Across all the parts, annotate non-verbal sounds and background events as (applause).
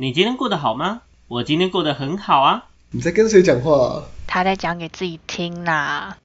你今天过得好吗？我今天过得很好啊。你在跟谁讲话、啊？他在讲给自己听啦。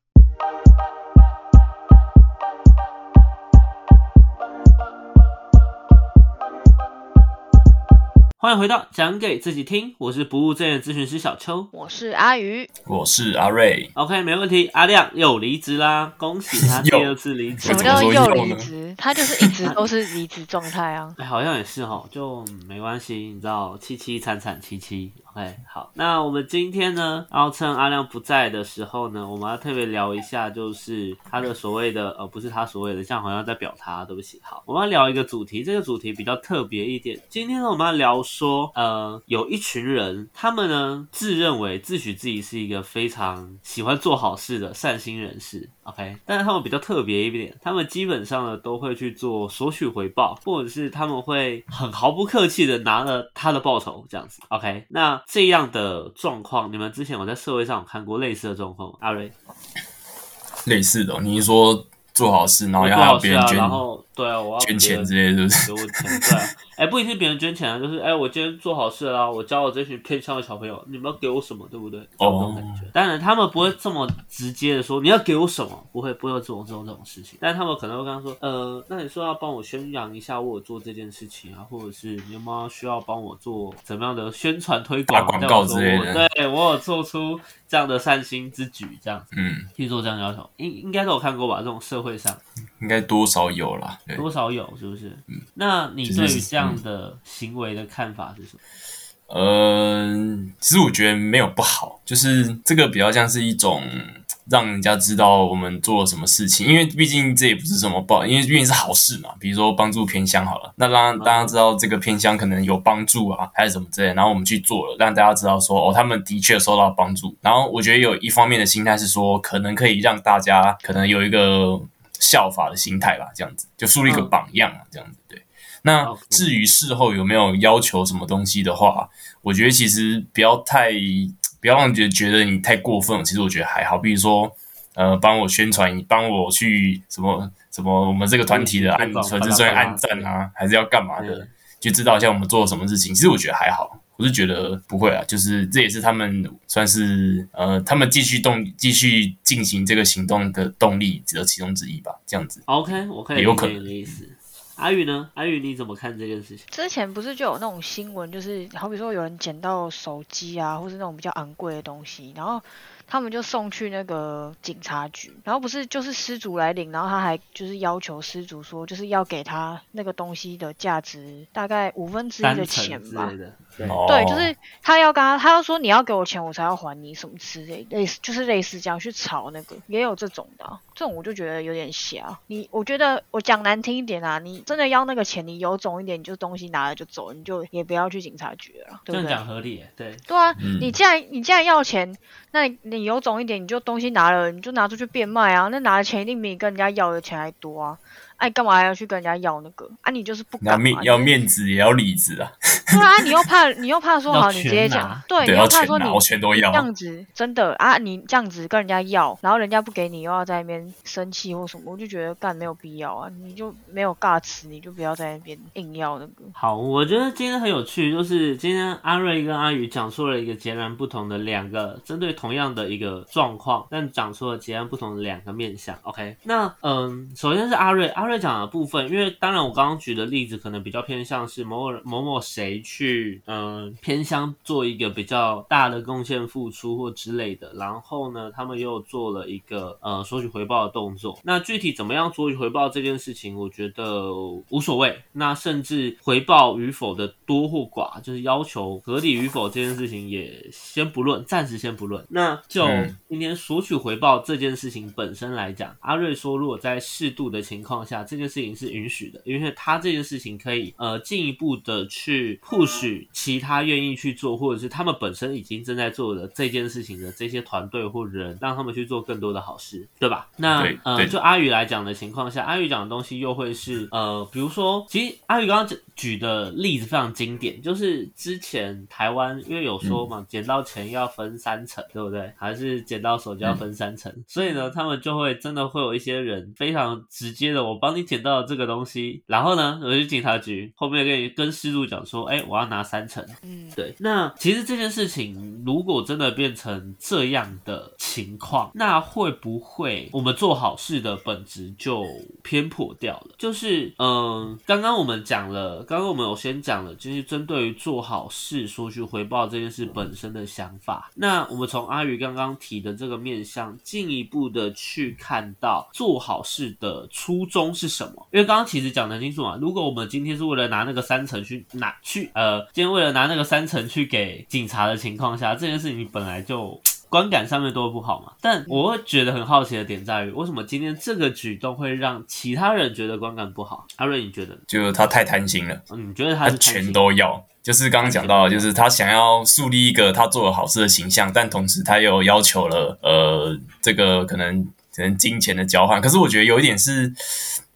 欢迎回到讲给自己听，我是不务正业咨询师小邱。我是阿鱼，我是阿瑞。OK，没问题。阿亮又离职啦，恭喜他 (laughs) 第二次离职什。么怎么说叫又离职？他就是一直 (laughs) 都是离职状态啊。哎，好像也是哈，就嗯没关系，你知道，凄凄惨惨戚戚。哎好，那我们今天呢，要趁阿亮不在的时候呢，我们要特别聊一下，就是他的所谓的呃，不是他所谓的，像好像在表他，对不起。好，我们要聊一个主题，这个主题比较特别一点。今天呢，我们要聊说，呃，有一群人，他们呢自认为自诩自己是一个非常喜欢做好事的善心人士。OK，但是他们比较特别一点，他们基本上呢都会去做索取回报，或者是他们会很毫不客气的拿了他的报酬这样子。OK，那这样的状况，你们之前有在社会上有看过类似的状况吗？阿瑞，类似的哦，你是说做好事，然后要别人捐然后对啊，我要捐钱之类的，是不是？我，对啊，哎、不一定是别人捐钱啊，就是哎、我今天做好事啦啊，我教我这群偏向的小朋友，你们要给我什么，对不对？这种感觉。当然，他们不会这么直接的说你要给我什么，不会不会有这种这种这种事情，但他们可能会跟他说，呃，那你说要帮我宣扬一下我有做这件事情啊，或者是你有没有需要帮我做怎么样的宣传推广，打广告之类对我有做出这样的善心之举，这样子嗯，去做这样的要求，应应该都有看过吧？这种社会上。应该多少有啦。对，多少有，是不是？嗯那你对于这样的行为的看法是什么？嗯，其实我觉得没有不好，就是这个比较像是一种让人家知道我们做了什么事情，因为毕竟这也不是什么不好，因为毕竟是好事嘛。比如说帮助偏乡好了，那让大家知道这个偏乡可能有帮助啊，还是什么之类，然后我们去做了，让大家知道说哦，他们的确受到帮助。然后我觉得有一方面的心态是说，可能可以让大家可能有一个效法的心态吧，这样子就树立一个嗯榜样啊，这样子对。那至于事后有没有要求什么东西的话，我觉得其实不要太不要让人觉得觉得你太过分。其实我觉得还好，比如说呃，帮我宣传，帮我去什么什么我们这个团体的按推广粉丝专业按赞啊，还是要干嘛的嗯，就知道一下我们做了什么事情。其实我觉得还好。我是觉得不会啊，就是这也是他们算是呃，他们继续动继续进行这个行动的动力的其中之一吧，这样子。OK，我可以理解有可能你的意思。阿宇呢？阿宇你怎么看这件事情？之前不是就有那种新闻，就是好比说有人捡到手机啊，或是那种比较昂贵的东西，然后他们就送去那个警察局，然后不是就是失主来领，然后他还就是要求失主说，就是要给他那个东西的价值大概五分之一的钱吧之类。的，对，就是他要跟他，他要说你要给我钱，我才要还你什么之类，类似就是类似这样去吵那个，也有这种的啊、这种我就觉得有点瞎。你我觉得我讲难听一点啊，你真的要那个钱，你有种一点，你就东西拿了就走，你就也不要去警察局了，这样对？讲合理，对，对啊，嗯你既然你既然要钱，那你你有种一点，你就东西拿了，你就拿出去变卖啊，那拿的钱一定比你跟人家要的钱还多啊。哎、干嘛还要去跟人家要那个？啊，你就是不要敢嘛，面要面子也要里子啊，对啊，你又怕你又怕说 (laughs) 好，你直接讲，对，你又怕说你我全都要这。样子真的啊，你这样子跟人家要，然后人家不给你，又要在那边生气或什么，我就觉得干没有必要啊，你就没有尬词，你就不要在那边硬要那个。好，我觉得今天很有趣，就是今天阿瑞跟阿宇讲出了一个截然不同的两个针对同样的一个状况，但讲出了截然不同的两个面向。OK，那嗯，首先是阿瑞，阿瑞讲的部分，因为当然我刚刚举的例子可能比较偏向是某某某某谁去嗯偏乡做一个比较大的贡献付出或之类的，然后呢，他们又做了一个呃索取回报的动作。那具体怎么样索取回报这件事情，我觉得无所谓。那甚至回报与否的多或寡，就是要求合理与否这件事情也先不论，暂时先不论。那就嗯今天索取回报这件事情本身来讲，阿瑞说，如果在适度的情况下，这件事情是允许的，因为他这件事情可以呃进一步的去 push 其他愿意去做，或者是他们本身已经正在做的这件事情的这些团队或人，让他们去做更多的好事，对吧？那呃，就阿宇来讲的情况下，阿宇讲的东西又会是呃，比如说，其实阿宇刚刚讲举的例子非常经典，就是之前台湾因为有说嘛，捡到钱要分三层，对不对？还是捡到手就要分三层，所以呢，他们就会真的会有一些人非常直接的，我帮你捡到了这个东西，然后呢，我去警察局后面跟你跟失主讲说，哎，我要拿三层。嗯，对，那其实这件事情如果真的变成这样的情况，那会不会我们做好事的本质就偏颇掉了？就是，嗯，刚刚我们讲了，刚刚我们有先讲了，就是针对于做好事索取回报这件事本身的想法。那我们从阿宇刚刚提的这个面向，进一步的去看到做好事的初衷是什么？因为刚刚其实讲得很清楚嘛，如果我们今天是为了拿那个三层去拿去，呃，今天为了拿那个三层去给警察的情况下，这件事情本来就。观感上面都会不好嘛，但我会觉得很好奇的点在于，为什么今天这个举动会让其他人觉得观感不好？阿瑞，你觉得呢？就他太贪心了，嗯你觉得他全都要。就是刚刚讲到，就是他想要树立一个他做了好事的形象，但同时他又要求了呃这个可能可能金钱的交换。可是我觉得有一点是，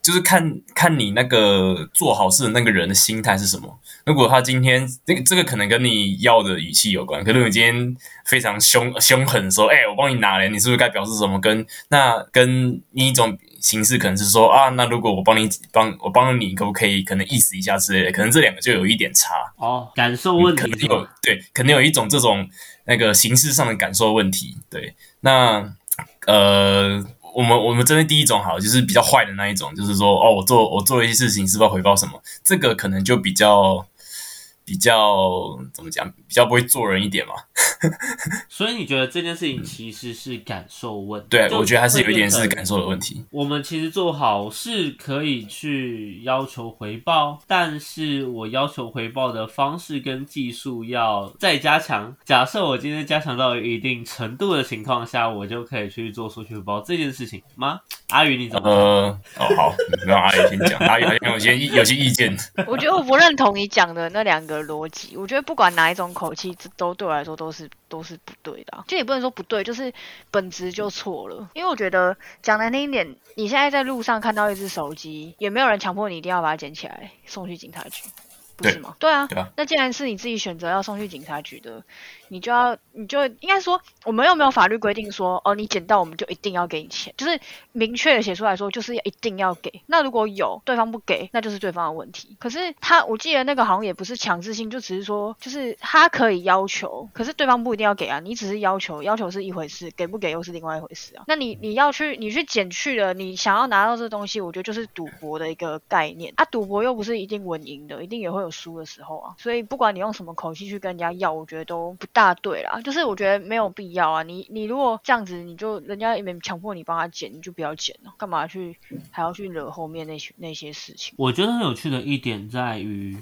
就是看看你那个做好事的那个人的心态是什么。如果他今天这个这个可能跟你要的语气有关，可能你今天非常凶凶狠说，哎、我帮你拿了，你是不是该表示什么？跟那跟另一种形式可能是说啊，那如果我帮你帮我帮你，可不可以可能意思一下之类的？可能这两个就有一点差。哦，感受问可能题对，可能有一种这种那个形式上的感受问题。对，那呃，我们我们针对第一种好，就是比较坏的那一种，就是说哦，我做我做了一些事情，是不是要回报什么？这个可能就比较比较怎么讲，比较不会做人一点嘛。(laughs) 所以你觉得这件事情其实是感受问题？对，我觉得还是有一点是感受的问题。我们其实做好事可以去要求回报，但是我要求回报的方式跟技术要再加强。假设我今天加强到一定程度的情况下，我就可以去做索取回报这件事情吗？阿宇你怎么？呃，哦好，让阿宇先讲，阿宇好像有些有些意见。(laughs) (laughs) 我觉得我不认同你讲的那两个逻辑。我觉得不管哪一种口气，这都对我来说都是都是不对的啊、就也不能说不对，就是本质就错了。因为我觉得讲难听一点，你现在在路上看到一只手机，也没有人强迫你一定要把它捡起来送去警察局，不是吗？对啊，对啊那既然是你自己选择要送去警察局的，你就要你就应该说，我们又没有法律规定说，哦，你捡到我们就一定要给你钱，就是明确的写出来说，就是一定要给。那如果有对方不给，那就是对方的问题。可是他，我记得那个好像也不是强制性，就只是说，就是他可以要求，可是对方不一定要给啊。你只是要求，要求是一回事，给不给又是另外一回事啊。那你你要去，你去捡去了，你想要拿到这东西，我觉得就是赌博的一个概念啊。赌博又不是一定稳赢的，一定也会有输的时候啊。所以不管你用什么口气去跟人家要，我觉得都不大大对啦。就是我觉得没有必要啊。你你如果这样子，你就人家也没强迫你帮他剪，你就不要剪了，干嘛去还要去惹后面那些那些事情？我觉得很有趣的一点在于，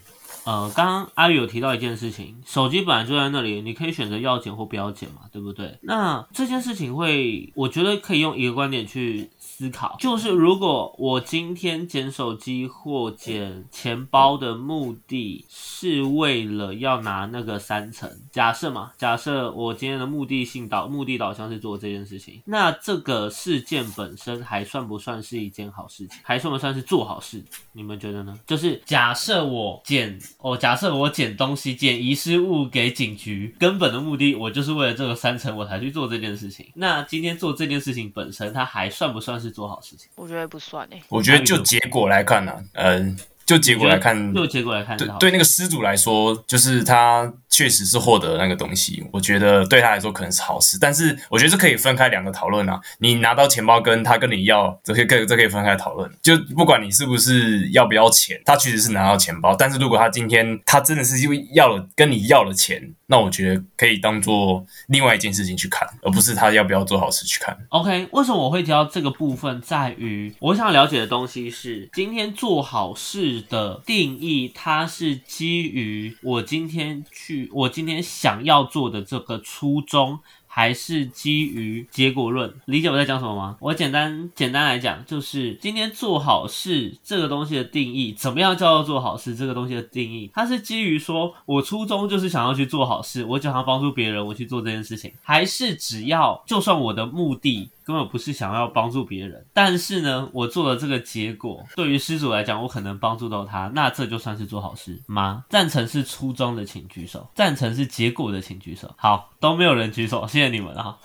呃，刚刚阿宇有提到一件事情，手机本来就在那里，你可以选择要剪或不要剪嘛，对不对？那这件事情会，我觉得可以用一个观点去思考，就是如果我今天捡手机或捡钱包的目的是为了要拿那个三层，假设嘛，假设我今天的目的性导目的导向是做这件事情，那这个事件本身还算不算是一件好事情？还算不算是做好事？你们觉得呢？就是假设我捡，哦，假设我捡东西，捡遗失物给警局，根本的目的我就是为了这个三层我才去做这件事情。那今天做这件事情本身，它还算不算是做好事情？我觉得不算诶、我觉得就结果来看呢、啊，嗯、就结果来看，就结果来看，对对，那个失主来说，就是他确实是获得那个东西，我觉得对他来说可能是好事。但是我觉得这可以分开两个讨论啊。你拿到钱包跟他跟你要，这可以可以这可以分开讨论。就不管你是不是要不要钱，他确实是拿到钱包，但是如果他今天他真的是因为要了跟你要了钱，那我觉得可以当做另外一件事情去看，而不是他要不要做好事去看。OK，为什么我会提到这个部分，在于我想了解的东西是，今天做好事的定义，它是基于我今天去，我今天想要做的这个初衷。还是基于结果论，理解我在讲什么吗？我简单简单来讲，就是今天做好事这个东西的定义，怎么样叫做做好事这个东西的定义，它是基于说我初衷就是想要去做好事，我想要帮助别人，我去做这件事情，还是只要就算我的目的根本不是想要帮助别人。但是呢，我做了这个结果，对于施主来讲，我可能帮助到他，那这就算是做好事吗？赞成是初衷的，请举手；赞成是结果的，请举手。好，都没有人举手，谢谢你们啊。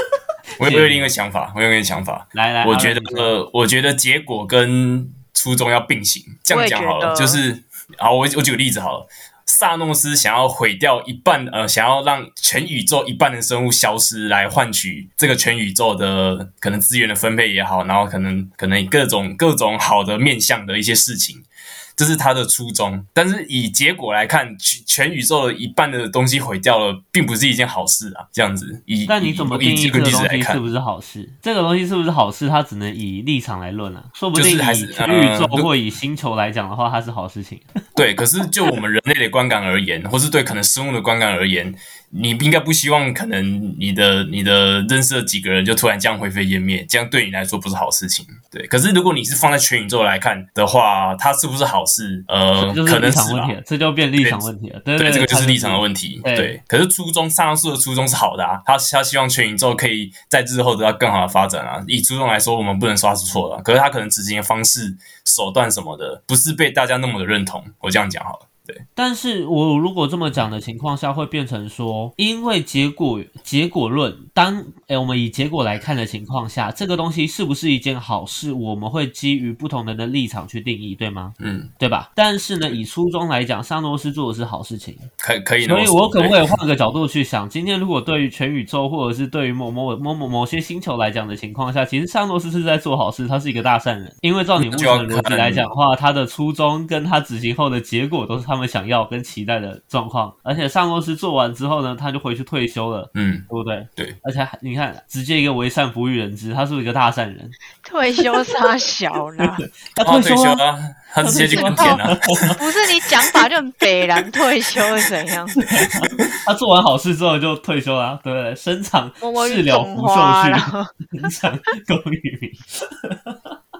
(laughs) 我有另一个想法，我有另一个想法。来来，我觉得呃，我觉得结果跟初衷要并行。这样讲好了，就是好，我我举个例子好了。萨诺斯想要毁掉一半，呃，想要让全宇宙一半的生物消失，来换取这个全宇宙的可能资源的分配也好，然后可能可能各种各种好的面向的一些事情。这是他的初衷，但是以结果来看，全全宇宙的一半的东西毁掉了，并不是一件好事啊。这样子，以那你怎么定义这个东西是不是好事？这个东西是不是好事？它只能以立场来论啊。说不定以全宇宙或以星球来讲的话，它是好事情。(laughs) 对，可是就我们人类的观感而言，或是对可能生物的观感而言。你应该不希望可能你的你的认识的几个人就突然这样灰飞烟灭，这样对你来说不是好事情。对，可是如果你是放在全宇宙来看的话，它是不是好事？呃，可能是问题，这就变立场问题了。对对，这个就是立场的问题。对，可是初衷上述的初衷是好的啊，他他希望全宇宙可以在日后得到更好的发展啊。以初衷来说，我们不能说他是错的，可是他可能执行的方式、手段什么的，不是被大家那么的认同。我这样讲好了。但是我如果这么讲的情况下，会变成说，因为结果结果论，当诶我们以结果来看的情况下，这个东西是不是一件好事，我们会基于不同人的立场去定义，对吗？嗯，对吧？但是呢，以初衷来讲，桑诺斯做的是好事情，可可以。所以我可不可以换个角度去想，今天如果对于全宇宙，或者是对于某某某某某些星球来讲的情况下，其实桑诺斯是在做好事，他是一个大善人，因为照你目前的逻辑来讲的话，他的初衷跟他执行后的结果都是他们想要跟。期待的状况，而且上公司做完之后呢，他就回去退休了，嗯，对不对？对，而且你看，直接一个为善不欲人知，他是一个大善人。退休差小了，(laughs) 他退休啊，他直接去耕田了。不是你讲法就很北然退休怎样？(laughs) 他做完好事之后就退休了，对不对？生长事了拂袖去，(laughs) 生长功与名。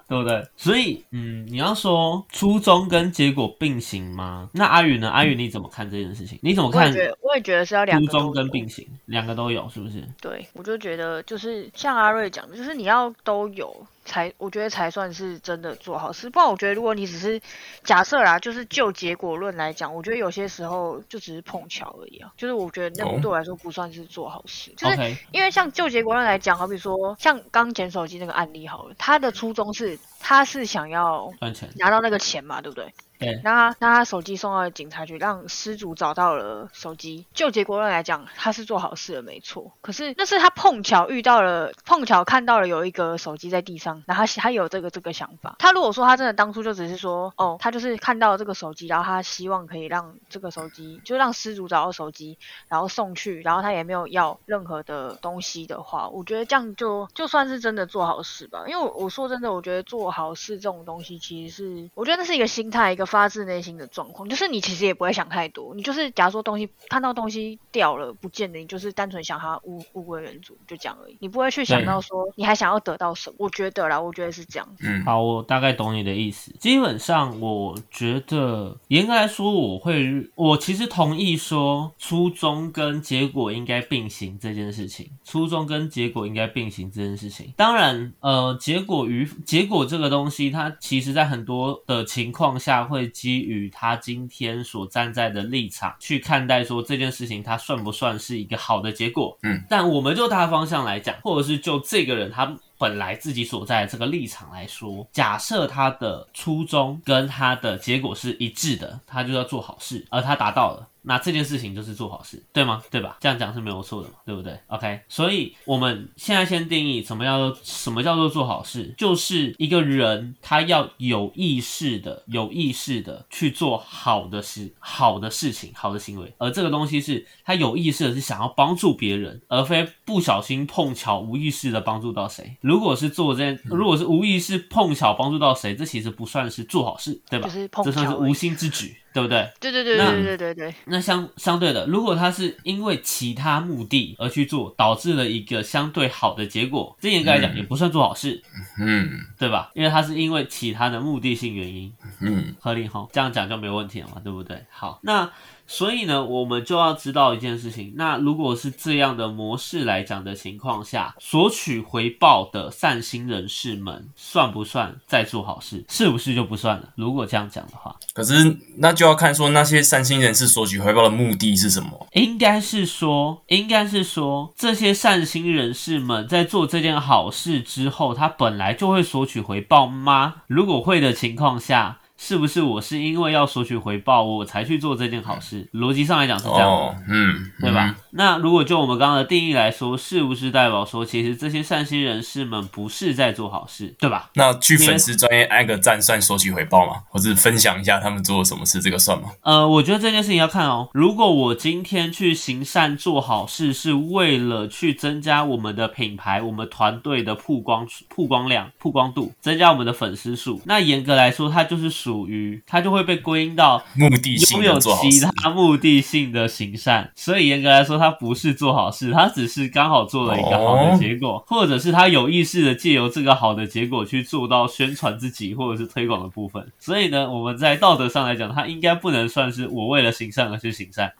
对不对？所以，嗯，你要说初衷跟结果并行吗？那阿宇呢？阿宇你怎么看这件事情？你怎么看？我也觉得是要两初衷跟并行，两个都有，是不是？对，我就觉得就是像阿瑞讲的，就是你要都有。才我觉得才算是真的做好事，不然我觉得如果你只是假设啦，就是就结果论来讲，我觉得有些时候就只是碰巧而已啊。就是我觉得那对我来说不算是做好事，就是因为像就结果论来讲，好比说像刚捡手机那个案例好了，他的初衷是他是想要拿到那个钱嘛，对不对？对，那他那他手机送到警察局，让失主找到了手机。就结果论来讲，他是做好事了，没错。可是那是他碰巧遇到了，碰巧看到了有一个手机在地上，然后他他有这个这个想法。他如果说他真的当初就只是说，哦，他就是看到这个手机，然后他希望可以让这个手机，就让失主找到手机，然后送去，然后他也没有要任何的东西的话，我觉得这样就就算是真的做好事吧。因为我说真的，我觉得做好事这种东西，其实是我觉得那是一个心态，一个。发自内心的状况，就是你其实也不会想太多，你就是假如说东西看到东西掉了不见了，你就是单纯想它物物归原主，就这样而已，你不会去想到说你还想要得到什么。我觉得啦，我觉得是这样。嗯，好，我大概懂你的意思。基本上，我觉得严格来说，我会，我其实同意说初衷跟结果应该并行这件事情。初衷跟结果应该并行这件事情，当然，呃，结果与结果这个东西，它其实在很多的情况下会。会基于他今天所站在的立场去看待，说这件事情他算不算是一个好的结果？嗯，但我们就大方向来讲，或者是就这个人他本来自己所在的这个立场来说，假设他的初衷跟他的结果是一致的，他就要做好事，而他达到了。那这件事情就是做好事，对吗？对吧？这样讲是没有错的嘛，对不对？OK，所以我们现在先定义什么叫做什么叫做做好事，就是一个人他要有意识的、有意识的去做好的事、好的事情、好的行为，而这个东西是他有意识的是想要帮助别人，而非不小心碰巧无意识的帮助到谁。如果是做这件，如果是无意识碰巧帮助到谁，这其实不算是做好事，对吧？这算是无心之举。对不对？对对对那对对对对，那相相对的，如果他是因为其他目的而去做，导致了一个相对好的结果，这严格来讲嗯也不算做好事，嗯对吧？因为他是因为其他的目的性原因，嗯合理哈，这样讲就没问题了嘛，对不对？好，那所以呢，我们就要知道一件事情，那如果是这样的模式来讲的情况下，索取回报的善心人士们，算不算在做好事？是不是就不算了？如果这样讲的话，可是那就要看说那些善心人士索取回报的目的是什么。应该是说，应该是说，这些善心人士们在做这件好事之后，他本来就会索取回报吗？如果会的情况下，是不是我是因为要索取回报，我才去做这件好事？逻辑上来讲是这样的。哦，嗯，对吧？那如果就我们刚刚的定义来说，是不是代表说，其实这些善心人士们不是在做好事，对吧？那去粉丝专业挨个赞算索取回报吗？或者分享一下他们做了什么事，这个算吗？呃，我觉得这件事情要看哦。如果我今天去行善做好事，是为了去增加我们的品牌、我们团队的曝光、曝光量、曝光度，增加我们的粉丝数，那严格来说，它就是属于它就会被归因到目的性拥有其。他目的性的行善，所以严格来说，它不是做好事，它只是刚好做了一个好的结果，或者是他有意识的借由这个好的结果去做到宣传自己或者是推广的部分。所以呢，我们在道德上来讲，它应该不能算是我为了行善而去行善，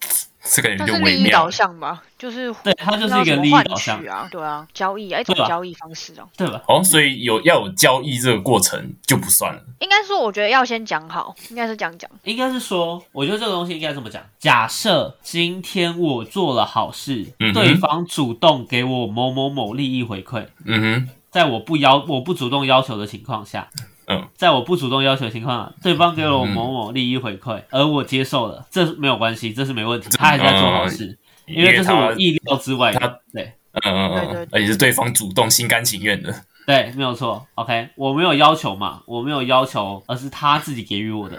这个有那点微妙是利益导。向吧，就是对，它就是一个利益导向取，啊，对啊，交易啊，一种交易方式啊。对吧？哦，所以有要有交易这个过程就不算了。应该说，我觉得要先讲好，应该是这样讲。应该是说，我觉得这个东西应该这么讲：假设今天我做了好事，嗯对方主动给我某某某利益回馈，嗯哼，在我不要我不主动要求的情况下，嗯，在我不主动要求的情况下，对方给了我某某利益回馈，而我接受了，这没有关系，这是没问题，他还是在做好事，因为这是我意料之外他的，对。嗯嗯嗯，而且是对方主动心甘情愿的。对，没有错，OK，我没有要求嘛，我没有要求，而是他自己给予我的，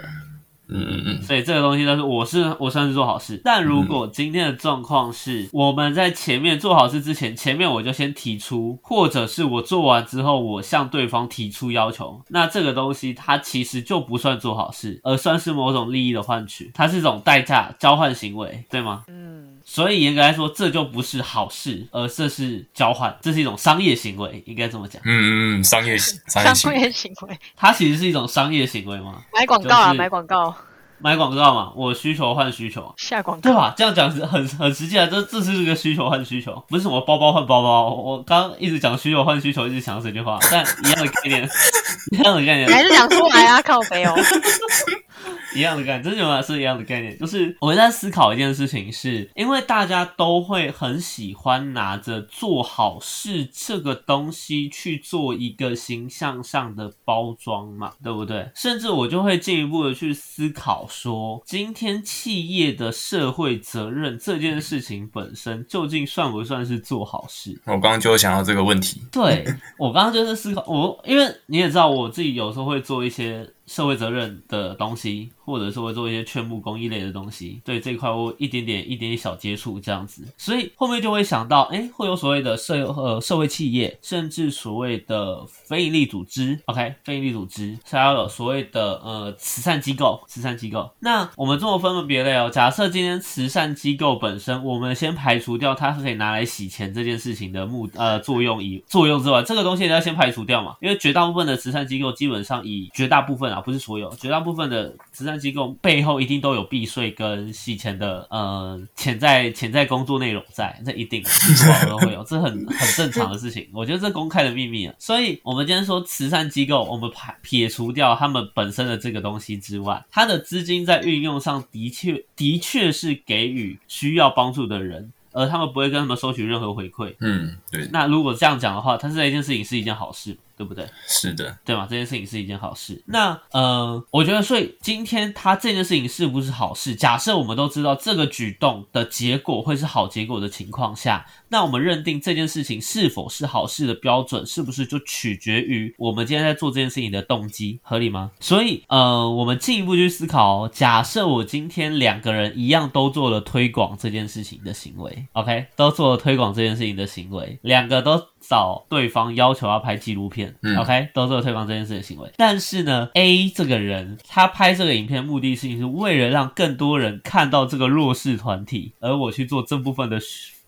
嗯嗯嗯，所以这个东西都是我是我算是做好事，但如果今天的状况是我们在前面做好事之前，前面我就先提出，或者是我做完之后我向对方提出要求，那这个东西它其实就不算做好事，而算是某种利益的换取，它是一种代价交换行为，对吗？嗯，所以严格来说，这就不是好事，而这是交换，这是一种商业行为，应该这么讲。嗯嗯嗯，商业商业行商为，业行为，它其实是一种商业行为吗？(laughs) 买广告啊，就是买广告，买广告嘛，我需求换需求，下广告。对吧？这样讲是很很实际啊，这这是一个需求换需求，不是什么包包换包包。我刚刚一直讲需求换需求，一直讲这句话，但一样的概念，(laughs) 一样的概念你，还是讲出来啊，靠北哦。(laughs) 一样的概念，真的吗？是一样的概念。就是我在思考一件事情是，因为大家都会很喜欢拿着做好事这个东西去做一个形象上的包装嘛，对不对？甚至我就会进一步的去思考说，今天企业的社会责任这件事情本身究竟算不算是做好事？我刚刚就想到这个问题。对我刚刚就是思考，我因为你也知道，我自己有时候会做一些社会责任的东西，或者是会做一些劝募公益类的东西。对这一块，我一点点、一点点小接触这样子，所以后面就会想到，哎，会有所谓的社呃社会企业，甚至所谓的非营利组织，OK，非营利组织，还要有所谓的呃慈善机构，慈善机构。那我们这么分门别类哦，假设今天慈善机构本身，我们先排除掉它是可以拿来洗钱这件事情的目呃作用以作用之外，这个东西也要先排除掉嘛，因为绝大部分的慈善机构基本上以绝大部分啊，不是所有，绝大部分的慈善机构背后一定都有避税跟洗钱的呃潜在潜在工作内容在，这一定 (laughs) 都会有，这很很正常的事情，(laughs) 我觉得这公开的秘密啊。所以我们今天说慈善机构，我们排撇除掉他们本身的这个东西之外，它的资金在运用上的确的确是给予需要帮助的人。而他们不会跟他们收取任何回馈。嗯，对，那如果这样讲的话，它是一件事情是一件好事，对不对？是的，对吗？这件事情是一件好事。那呃，我觉得，所以今天他这件事情是不是好事？假设我们都知道这个举动的结果会是好结果的情况下，那我们认定这件事情是否是好事的标准，是不是就取决于我们今天在做这件事情的动机，合理吗？所以呃，我们进一步去思考哦，假设我今天两个人一样都做了推广这件事情的行为，OK，都做了推广这件事情的行为，两个都找对方要求要拍纪录片、嗯。O k 都是有推广这件事的行为。但是呢，A 这个人他拍这个影片目的性是为了让更多人看到这个弱势团体，而我去做这部分的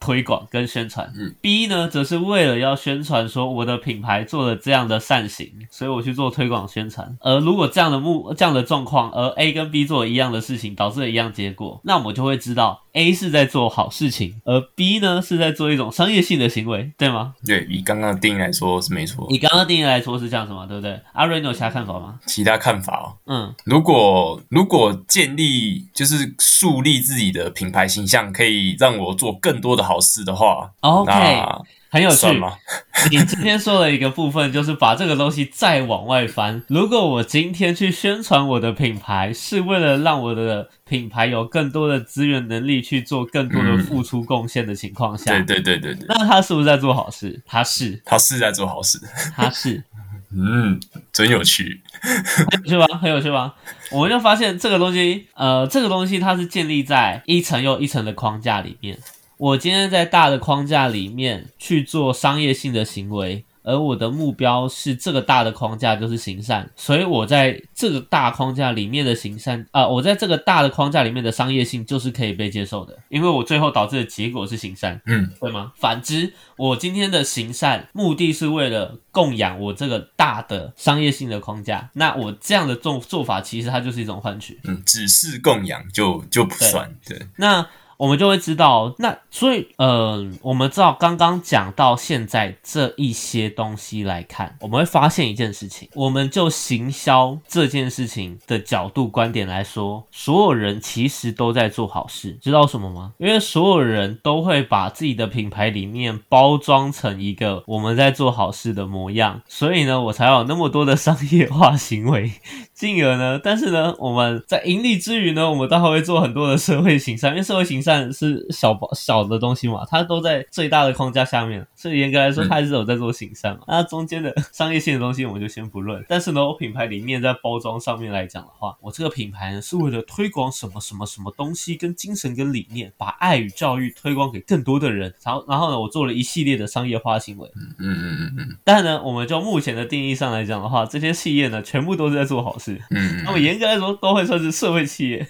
推广跟宣传。嗯，B 呢，则是为了要宣传说我的品牌做了这样的善行，所以我去做推广宣传。而如果这样的目这样的状况，而 A 跟 B 做了一样的事情，导致了一样结果，那我们就会知道 A 是在做好事情，而 B 呢是在做一种商业性的行为，对吗？对，以刚刚的定义来说是没错。以刚刚定义来说是这样子嘛，对不对？阿瑞，你有其他看法吗？其他看法哦，嗯，如果如果建立就是树立自己的品牌形象，可以让我做更多的好事的话 OK，那很有趣算。吗？(laughs) 你今天说了一个部分，就是把这个东西再往外翻。如果我今天去宣传我的品牌，是为了让我的品牌有更多的资源能力去做更多的付出贡献的情况下，对对对对对，那他是不是在做好事？他是，他是在做好事，他是，(laughs) 嗯，真有趣。很有趣吧？很有趣吧？我们就发现这个东西，呃，这个东西它是建立在一层又一层的框架里面。我今天在大的框架里面去做商业性的行为，而我的目标是这个大的框架就是行善，所以我在这个大框架里面的行善，啊、我在这个大的框架里面的商业性就是可以被接受的，因为我最后导致的结果是行善，嗯，对吗？反之，我今天的行善目的是为了供养我这个大的商业性的框架，那我这样的做做法其实它就是一种换取。嗯，只是供养就就不算，对，那我们就会知道，那所以，呃，我们知道刚刚讲到现在这一些东西来看，我们会发现一件事情，我们就行销这件事情的角度观点来说，所有人其实都在做好事，知道什么吗？因为所有人都会把自己的品牌里面包装成一个我们在做好事的模样，所以呢，我才有那么多的商业化行为。进而呢，但是呢，我们在盈利之余呢，我们当然会做很多的社会行善，因为社会行善是小小的东西嘛，它都在最大的框架下面，所以严格来说，嗯它还是有在做行善嘛。那中间的商业性的东西我们就先不论，但是呢，我品牌理念在包装上面来讲的话，我这个品牌呢是为了推广什么什么什么东西跟精神跟理念，把爱与教育推广给更多的人，然后然后呢，我做了一系列的商业化行为，嗯嗯嗯嗯但呢，我们就目前的定义上来讲的话，这些企业呢，全部都是在做好事。嗯那么严格来说，都会算是社会企业，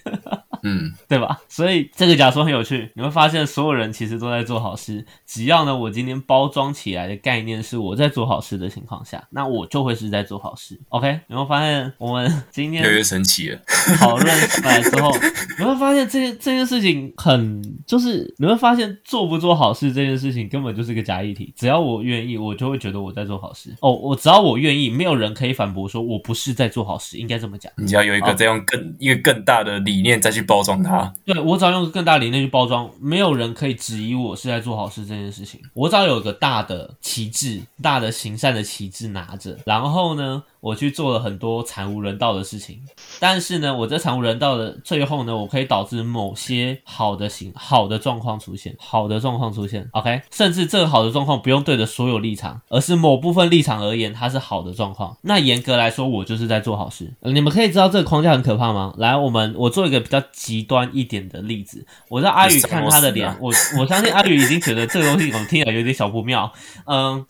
嗯 (laughs) 对吧？所以这个假说很有趣，你会发现所有人其实都在做好事。只要呢，我今天包装起来的概念是我在做好事的情况下，那我就会是在做好事。OK，你会发现我们今天越来越神奇了，(laughs) 讨论 (laughs) 出来之后，你会发现这件这件事情很，就是你会发现做不做好事这件事情根本就是个假议题。只要我愿意，我就会觉得我在做好事。哦，我只要我愿意，没有人可以反驳说我不是在做好事，应该怎么讲。你要有一个再用更一个更大的理念再去包装它，对我只要用更大的理念去包装，没有人可以质疑我是在做好事这件事情。我只要有个大的旗帜、大的行善的旗帜拿着，然后呢，我去做了很多惨无人道的事情。但是呢，我这惨无人道的最后呢，我可以导致某些好的行好的状况出现，好的状况出现。OK，甚至这个好的状况不用对着所有立场，而是某部分立场而言，它是好的状况。那严格来说，我就是在做好事。呃你们可以知道这个框架很可怕吗？来，我们我做一个比较极端一点的例子。我让阿宇看他的脸，啊我我相信阿宇已经觉得这个东西我们听起来有点小不妙。嗯，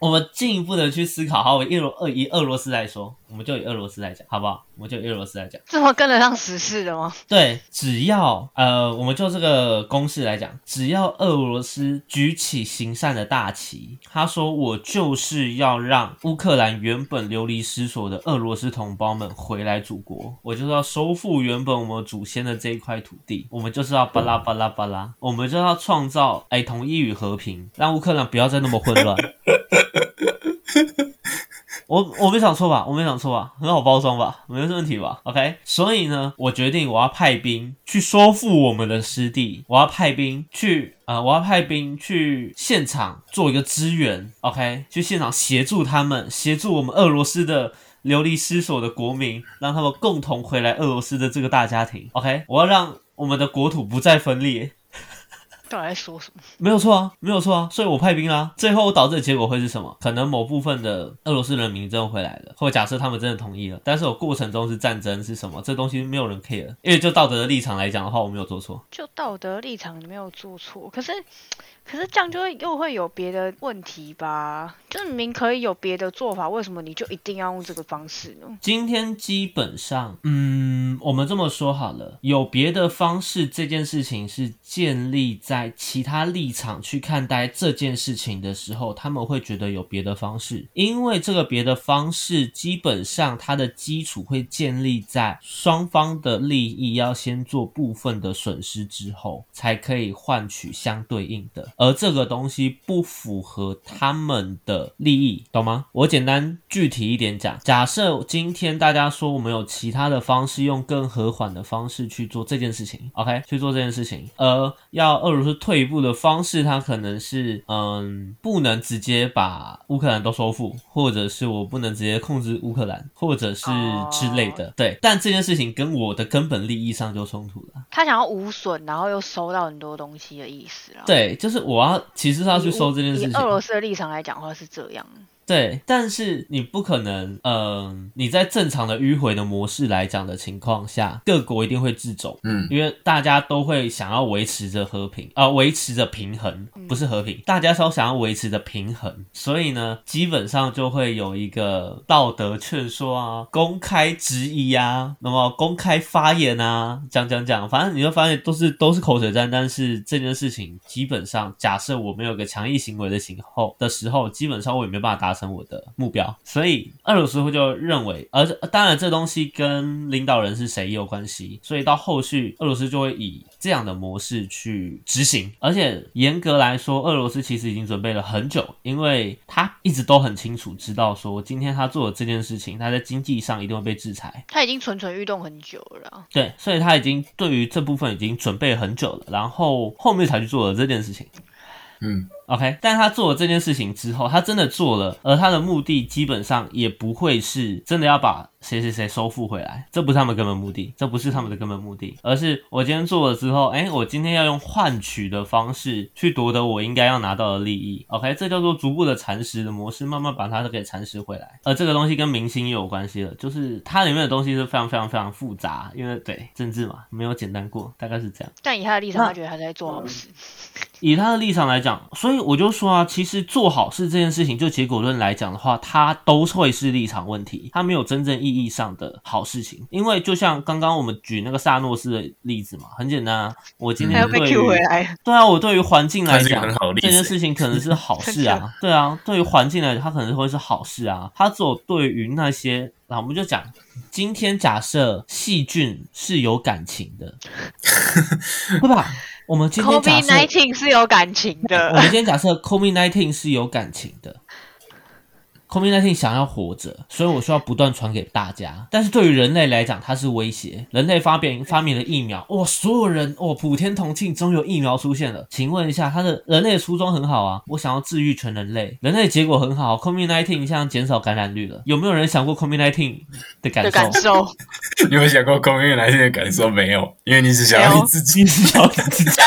我们进一步的去思考，好，我以俄俄以俄罗斯来说，我们就以俄罗斯来讲，好不好？我们就以俄罗斯来讲。这么跟得上时事的吗？对，只要呃，我们就这个公式来讲，只要俄罗斯举起行善的大旗，他说我就是要让乌克兰原本流离失所的俄罗斯同胞们回来祖国，我就是要收复原本我们祖先的这一块土地，我们就是要巴拉巴拉巴拉，我们就要创造哎统一与和平，让乌克兰不要再那么混乱。(laughs) 我我没想错吧？我没想错吧？很好包装吧？没问题吧？OK，所以呢，我决定我要派兵去收复我们的失地，我要派兵去呃，我要派兵去现场做一个支援，OK，去现场协助他们，协助我们俄罗斯的。流离失所的国民，让他们共同回来俄罗斯的这个大家庭。OK，我要让我们的国土不再分裂。到底在说什么？没有错啊，没有错啊，所以我派兵啦。最后导致的结果会是什么？可能某部分的俄罗斯人民真的回来了，或假设他们真的同意了，但是我过程中是战争是什么？这东西没有人 care，因为就道德的立场来讲的话，我没有做错。就道德立场你没有做错，可是可是这样就会又会有别的问题吧？就明明可以有别的做法，为什么你就一定要用这个方式呢？今天基本上，嗯，我们这么说好了，有别的方式这件事情是建立在其他立场去看待这件事情的时候，他们会觉得有别的方式，因为这个别的方式基本上它的基础会建立在双方的利益要先做部分的损失之后，才可以换取相对应的，而这个东西不符合他们的利益，懂吗？我简单具体一点讲，假设今天大家说我们有其他的方式，用更和缓的方式去做这件事情，OK，去做这件事情，而要俄罗斯退一步的方式，它可能是嗯，不能直接把乌克兰都收复，或者是我不能直接控制乌克兰，或者是之类的，对。但这件事情跟我的根本利益上就冲突了。他想要无损，然后又收到很多东西的意思了。对，就是我要其实是要去收这件事情。以俄罗斯的立场来讲的话是这样。对，但是你不可能，嗯，你在正常的迂回的模式来讲的情况下，各国一定会自走，嗯，因为大家都会想要维持着和平，啊，维持着平衡，不是和平，大家都想要维持着平衡，所以呢，基本上就会有一个道德劝说啊，公开质疑啊，那么公开发言啊，讲讲讲，反正你会发现都是都是口水战，但是这件事情基本上，假设我们有个强硬行为的时候的时候，基本上我也没办法达。达成我的目标，所以俄罗斯就认为，而当然这东西跟领导人是谁也有关系，所以到后续俄罗斯就会以这样的模式去执行。而且严格来说，俄罗斯其实已经准备了很久，因为他一直都很清楚知道说，今天他做的这件事情，他在经济上一定会被制裁。他已经蠢蠢欲动很久了，对，所以他已经对于这部分已经准备很久了，然后后面才去做了这件事情。嗯，OK，但他做了这件事情之后，他真的做了，而他的目的基本上也不会是真的要把谁谁谁收复回来，这不是他们根本目的，这不是他们的根本目的，而是我今天做了之后，哎，我今天要用换取的方式去夺得我应该要拿到的利益，OK，这叫做逐步的蚕食的模式，慢慢把它给蚕食回来。而这个东西跟明星也有关系了，就是它里面的东西是非常非常非常复杂，因为对政治嘛，没有简单过，大概是这样。但以他的立场，他觉得他在做好事。以他的立场来讲，所以我就说啊，其实做好事这件事情，就结果论来讲的话，它都会是立场问题，它没有真正意义上的好事情。因为就像刚刚我们举那个萨诺斯的例子嘛，很简单啊，我今天对于 (laughs) 对啊，我对于环境来讲，这件事情可能是好事 (laughs) 啊，对啊，对于环境来讲，它可能会是好事啊。它只有对于那些，那我们就讲，今天假设细菌是有感情的，(laughs) 对吧？我们今天假设 COVID-19 是有感情的。我们今天假设 COVID-19 是有感情的。COVID-19 想要活着，所以我需要不断传给大家。但是对于人类来讲，它是威胁。人类发明发明了疫苗，哇，所有人哦，普天同庆，终有疫苗出现了。请问一下，他的人类的初衷很好啊，我想要治愈全人类，人类结果很好，COVID-19 像减少感染率了。有没有人想过 COVID-19 的感受？感受？你有想过 COVID-19 的感受没有？因为你只想要你自己，想要你自己。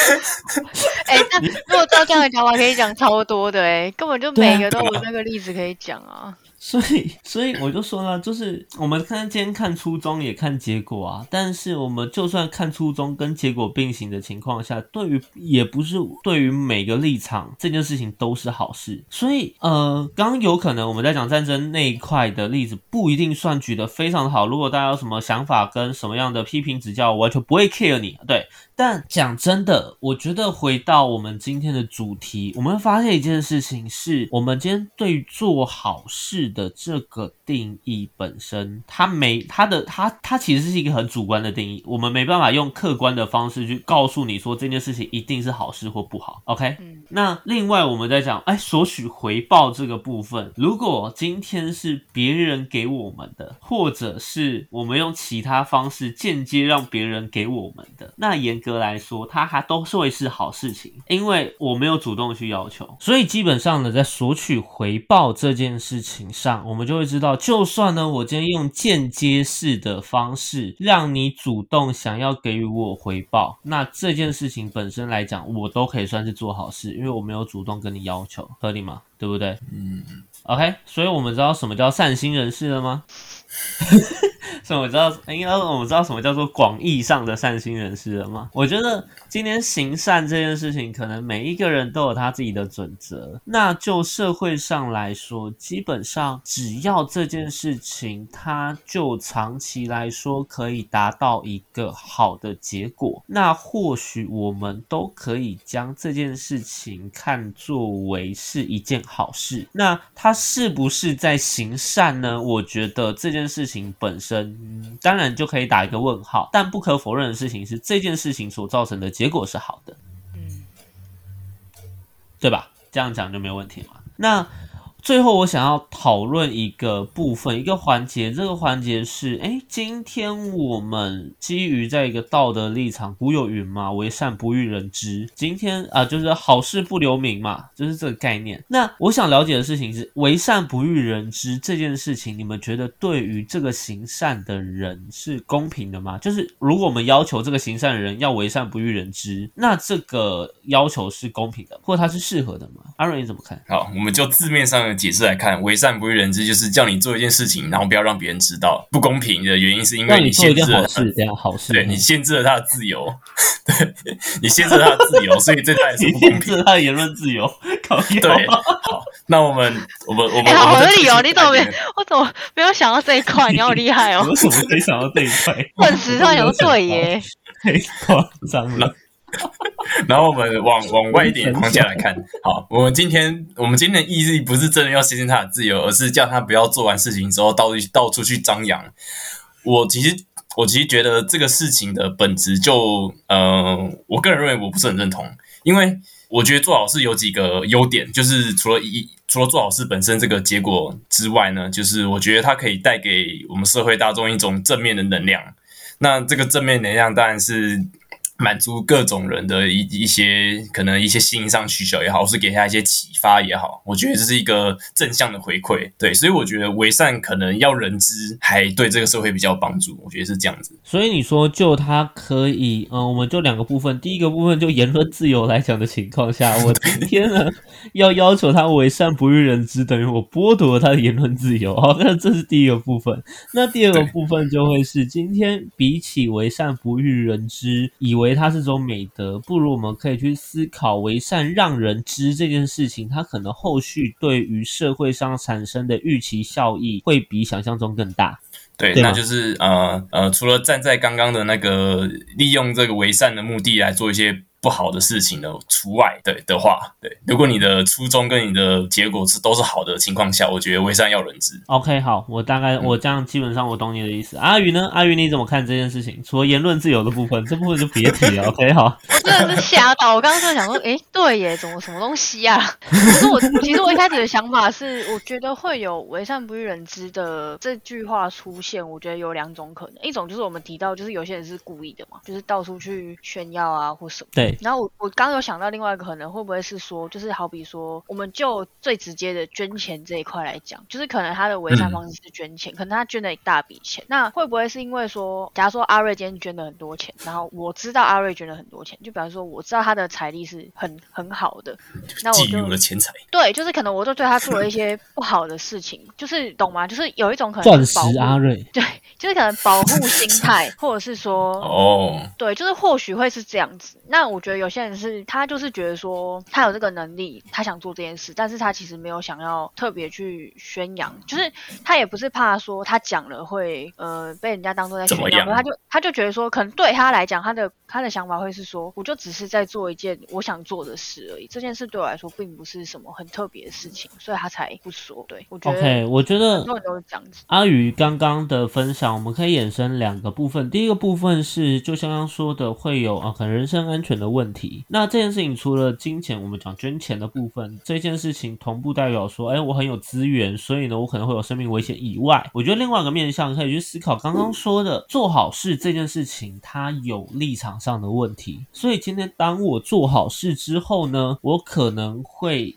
(laughs) 哎，那如果照这样的讲法，可以讲超多的哎，根本就每个都有那个例子可以讲啊。(laughs) 所以，所以我就说了，就是我们看今天看初衷也看结果啊。但是我们就算看初衷跟结果并行的情况下，对于也不是对于每个立场这件事情都是好事。所以，呃，刚刚有可能我们在讲战争那一块的例子不一定算举得非常的好。如果大家有什么想法跟什么样的批评指教，我完全不会 care 你。对，但讲真的，我觉得回到我们今天的主题，我们发现一件事情是，我们今天对于做好事。的这个定义本身，它没它的它它其实是一个很主观的定义，我们没办法用客观的方式去告诉你说这件事情一定是好事或不好。OK，嗯，那另外我们在讲，哎，索取回报这个部分，如果今天是别人给我们的，或者是我们用其他方式间接让别人给我们的，那严格来说，它还都是会是好事情，因为我没有主动去要求，所以基本上呢，在索取回报这件事情上，我们就会知道，就算呢，我今天用间接式的方式让你主动想要给予我回报，那这件事情本身来讲，我都可以算是做好事，因为我没有主动跟你要求，合理吗？对不对？嗯，OK，所以我们知道什么叫善心人士了吗？(laughs) 所以我知道，应该我们知道什么叫做广义上的善心人士了吗？我觉得今天行善这件事情，可能每一个人都有他自己的准则。那就社会上来说，基本上只要这件事情，它就长期来说可以达到一个好的结果，那或许我们都可以将这件事情看作为是一件好事。那它是不是在行善呢？我觉得这件事情本身，嗯当然就可以打一个问号。但不可否认的事情是，这件事情所造成的结果是好的，嗯，对吧？这样讲就没有问题嘛。那最后我想要讨论一个部分，一个环节，这个环节是，哎，今天我们基于在一个道德立场，古有云嘛，为善不欲人知。今天啊、就是好事不留名嘛，就是这个概念。那我想了解的事情是，为善不欲人知这件事情，你们觉得对于这个行善的人是公平的吗？就是如果我们要求这个行善的人要为善不欲人知，那这个要求是公平的，或者它是适合的吗？阿瑞你怎么看？好，我们就字面上的解释来看，为善不欲人知，就是叫你做一件事情，然后不要让别人知道。不公平的原因是因为让你做一限制了件好事，这样好事，对你限制了他的自由，对你限制了他的自由，所以这他也是你不公 (laughs) 限平。制他的言论自由，靠腰对，好，那我们我们我们我们再合理哦你怎么没我怎么没有想到这一块？你好厉害哦！为什么可以想到这一块？(laughs) 顿时突然想说，对耶，(laughs) 太夸张了。(laughs) 然后我们往往外一点框架来看，好，我们今天我们今天的意义不是真的要实现他的自由，而是叫他不要做完事情之后到处到处去张扬。我其实我其实觉得这个事情的本质就，呃，我个人认为我不是很认同，因为我觉得做好事有几个优点，就是除了一除了做好事本身这个结果之外呢，就是我觉得它可以带给我们社会大众一种正面的能量。那这个正面能量当然是满足各种人的一一些可能一些心灵上需求也好，或是给他一些启发也好，我觉得这是一个正向的回馈。对，所以我觉得为善可能要人知，还对这个社会比较有帮助。我觉得是这样子。所以你说，就他可以，嗯、我们就两个部分。第一个部分就言论自由来讲的情况下，(laughs) 我今天呢要要求他为善不欲人知，等于我剥夺了他的言论自由。好，那这是第一个部分。那第二个部分就会是，今天比起为善不欲人知，以为它是种美德，不如我们可以去思考为善让人知这件事情，它可能后续对于社会上产生的预期效益会比想象中更大。对，对那就是呃呃，除了站在刚刚的那个利用这个为善的目的来做一些不好的事情的除外，对的话，对，如果你的初衷跟你的结果是都是好的情况下，我觉得微善要人知。OK，好，我大概我这样基本上我懂你的意思。阿宇呢？阿宇你怎么看这件事情？除了言论自由的部分，这部分就别提了。(laughs) OK，好，我真的是吓到。我刚刚在想说，诶，对耶，怎么什么东西呀、(laughs) 可是我其实我一开始的想法是，我觉得会有“为善不欲人知”的这句话出现，我觉得有两种可能，一种就是我们提到，就是有些人是故意的嘛，就是到处去炫耀啊或什么。对，然后我我刚刚有想到另外一个可能，会不会是说，就是好比说，我们就最直接的捐钱这一块来讲，就是可能他的为善方式是捐钱，可能他捐了一大笔钱，那会不会是因为说，假如说阿瑞今天捐了很多钱，然后我知道阿瑞捐了很多钱，就比方说我知道他的财力是很很好的，那我觊就觎我的钱财，对，就是可能我就对他做了一些不好的事情，就是懂吗？就是有一种可能钻是保阿瑞，对，就是可能保护心态，或者是说 (laughs) 哦，对，就是或许会是这样子。那我觉得有些人是他就是觉得说他有这个能力，他想做这件事，但是他其实没有想要特别去宣扬，就是他也不是怕说他讲了会呃被人家当做在宣扬，怎么样他就他就觉得说，可能对他来讲，他的他的想法会是说，我就只是在做一件我想做的事而已，这件事对我来说并不是什么很特别的事情，所以他才不说。对我觉得 OK，我觉得很多人都是这样子。阿宇刚刚的分享，我们可以衍生两个部分。第一个部分是，就像刚刚说的，会有啊，可能人身安全的问题。那这件事情除了金钱，我们讲捐钱的部分，这件事情同步代表说，哎，我很有资源，所以呢，我可能会有生命危险以外，我觉得另外一个面向可以去思考刚刚说的做好事这件事情，它有立场上的问题。所以今天当我做好事之后呢，我可能会。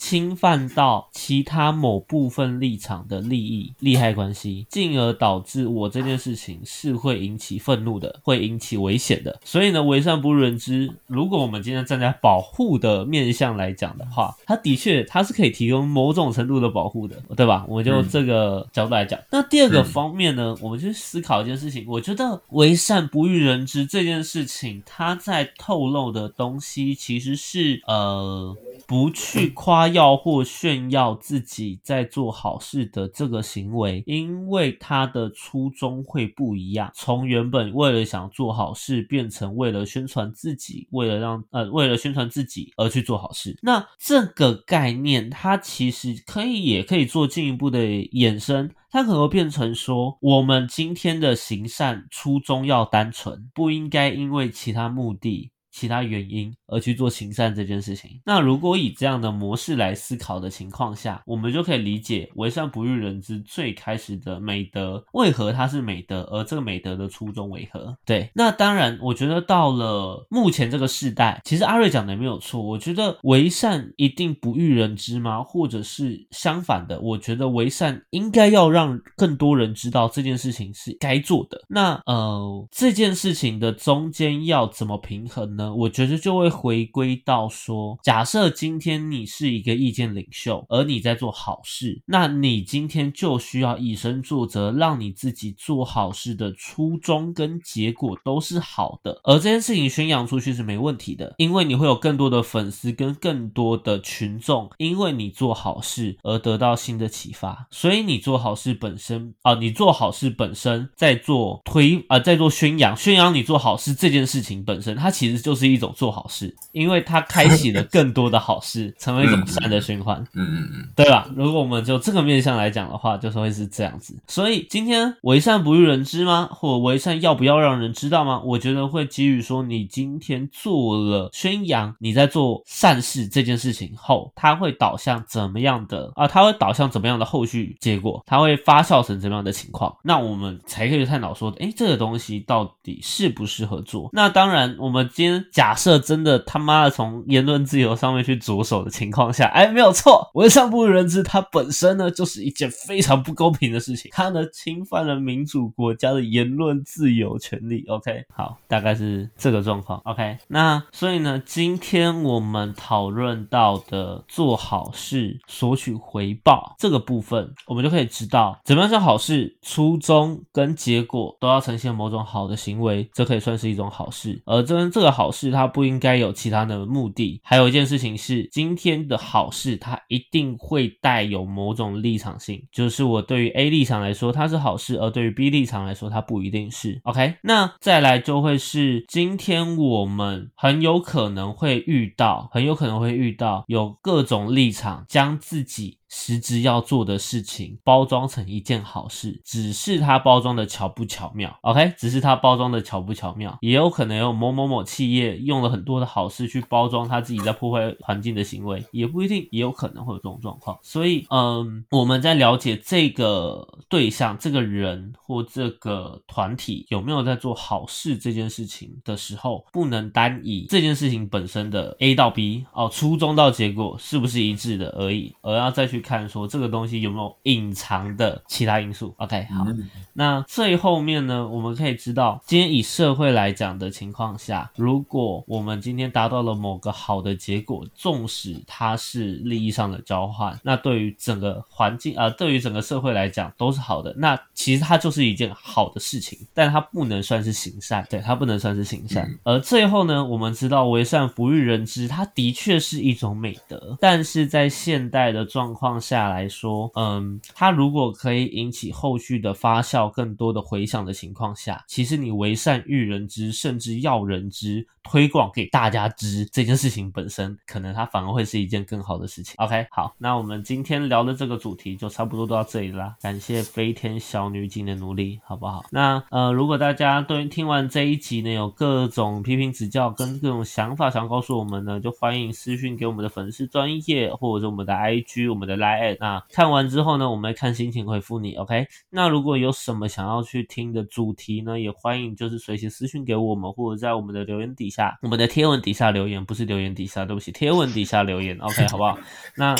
侵犯到其他某部分立场的利益、利害关系，进而导致我这件事情是会引起愤怒的，会引起危险的。所以呢，为善不人知。如果我们今天站在保护的面向来讲的话，它的确它是可以提供某种程度的保护的，对吧？我们就这个角度来讲。那第二个方面呢，我们去思考一件事情。我觉得为善不欲人知这件事情，它在透露的东西其实是呃。不去夸 (laughs) 耀或炫耀自己在做好事的这个行为，因为他的初衷会不一样。从原本为了想做好事，变成为了宣传自己，为了让呃为了宣传自己而去做好事。那这个概念，它其实可以也可以做进一步的衍生，它可能会变成说，我们今天的行善初衷要单纯，不应该因为其他目的。其他原因而去做行善这件事情，那如果以这样的模式来思考的情况下，我们就可以理解为善不欲人知最开始的美德为何它是美德，而这个美德的初衷为何？对，那当然，我觉得到了目前这个时代，其实阿瑞讲的也没有错，我觉得为善一定不欲人知吗？或者是相反的，我觉得为善应该要让更多人知道这件事情是该做的。那呃，这件事情的中间要怎么平衡呢？我觉得就会回归到说，假设今天你是一个意见领袖，而你在做好事，那你今天就需要以身作则，让你自己做好事的初衷跟结果都是好的，而这件事情宣扬出去是没问题的，因为你会有更多的粉丝跟更多的群众，因为你做好事而得到新的启发，所以你做好事本身啊，你做好事本身在做推啊，在做宣扬，宣扬你做好事这件事情本身，它其实就。就是一种做好事，因为它开启了更多的好事，(laughs) 成为一种善的循环，嗯嗯嗯，对吧？如果我们就这个面向来讲的话，就是会是这样子。所以今天为善不欲人知吗？或为善要不要让人知道吗？我觉得会基于说，你今天做了宣扬你在做善事这件事情后，它会导向怎么样的啊？它会导向怎么样的后续结果？它会发酵成怎么样的情况？那我们才可以探讨说，哎，这个东西到底适不适合做？那当然，我们今天。假设真的他妈的从言论自由上面去着手的情况下，哎，没有错，为上不为人知，它本身呢就是一件非常不公平的事情，它呢侵犯了民主国家的言论自由权利。OK，好，大概是这个状况。OK，那所以呢，今天我们讨论到的做好事索取回报这个部分，我们就可以知道，怎么样叫好事，初衷跟结果都要呈现某种好的行为，这可以算是一种好事，而这这个好。是它不应该有其他的目的。还有一件事情是，今天的好事它一定会带有某种立场性，就是我对于 A 立场来说它是好事，而对于 B 立场来说它不一定是。OK，那再来就会是今天我们很有可能会遇到，很有可能会遇到有各种立场将自己。实质要做的事情包装成一件好事，只是它包装的巧不巧妙，OK？只是它包装的巧不巧妙，也有可能有某某某企业用了很多的好事去包装他自己在破坏环境的行为，也不一定，也有可能会有这种状况。所以，嗯，我们在了解这个对象、这个人或这个团体有没有在做好事这件事情的时候，不能单以这件事情本身的 A 到 B 哦，初衷到结果是不是一致的而已，而要再去。看说这个东西有没有隐藏的其他因素？OK，好，那最后面呢，我们可以知道，今天以社会来讲的情况下，如果我们今天达到了某个好的结果，纵使它是利益上的交换，那对于整个环境啊，对于整个社会来讲都是好的。那其实它就是一件好的事情，但它不能算是行善，对，它不能算是行善。而最后呢，我们知道为善不欲人知，它的确是一种美德，但是在现代的状况。况下来说，嗯，它如果可以引起后续的发酵、更多的回响的情况下，其实你为善育人之，甚至要人之，推广给大家知这件事情本身，可能它反而会是一件更好的事情。OK，好，那我们今天聊的这个主题就差不多到这里啦，感谢飞天小女警的努力，好不好？那呃，如果大家对听完这一集呢，有各种批评指教跟各种想法想告诉我们呢，就欢迎私讯给我们的粉丝专业或者是我们的 IG、我们的 Line。那看完之后呢，我们会看心情回复你。OK，那如果有什么想要去听的主题呢，也欢迎就是随时私讯给我们，或者在我们的留言底下，我们的贴文底下留言，不是留言底下，对不起，贴文底下留言。OK，(laughs) 好不好？那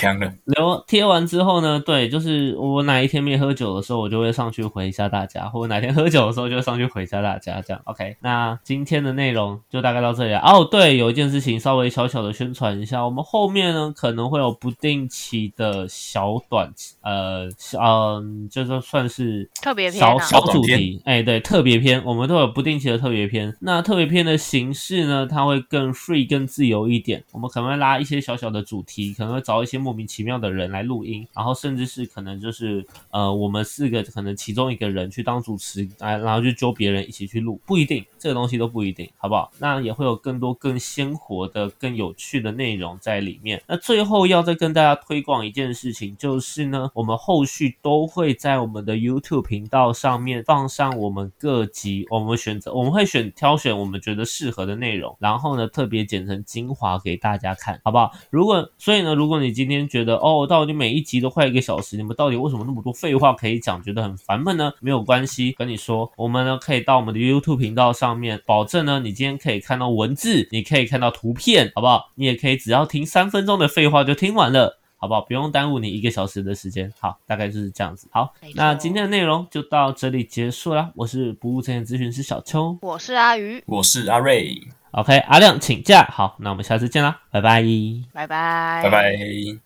留贴完之后呢，对，就是我哪一天没喝酒的时候，我就会上去回一下大家，或者哪天喝酒的时候就上去回一下大家，这样 OK。那今天的内容就大概到这里了。哦，对，有一件事情稍微小小的宣传一下，我们后面呢可能会有不定期的小短，呃，嗯，就是算是特别篇小啊，小主题，哎，对，特别篇，我们都有不定期的特别篇。那特别篇的形式呢，它会更 free、更自由一点。我们可能会拉一些小小的主题，可能会找一些莫名其妙的人来录音，然后甚至是可能就是呃，我们四个可能其中一个人去当主持，哎，然后就揪别人一起去录，不一定，这个东西都不一定，好不好？那也会有更多更鲜活的、更有趣的内容在里面。那最后要再跟大家推广一件事事情，就是呢，我们后续都会在我们的 YouTube 频道上面放上我们各集，我们选择我们会选挑选我们觉得适合的内容，然后呢特别剪成精华给大家看，好不好？如果所以呢，如果你今天觉得哦，到底每一集都快一个小时，你们到底为什么那么多废话可以讲，觉得很烦闷呢？没有关系，跟你说，我们呢可以到我们的 YouTube 频道上面，保证呢你今天可以看到文字，你可以看到图片，好不好？你也可以只要听三分钟的废话就听完了。好不好？不用耽误你一个小时的时间。好，大概就是这样子。好那今天的内容就到这里结束啦。我是不务正业咨询师小邱。我是阿鱼，我是阿瑞，OK，阿亮请假。好，那我们下次见啦，拜拜。拜拜，拜拜。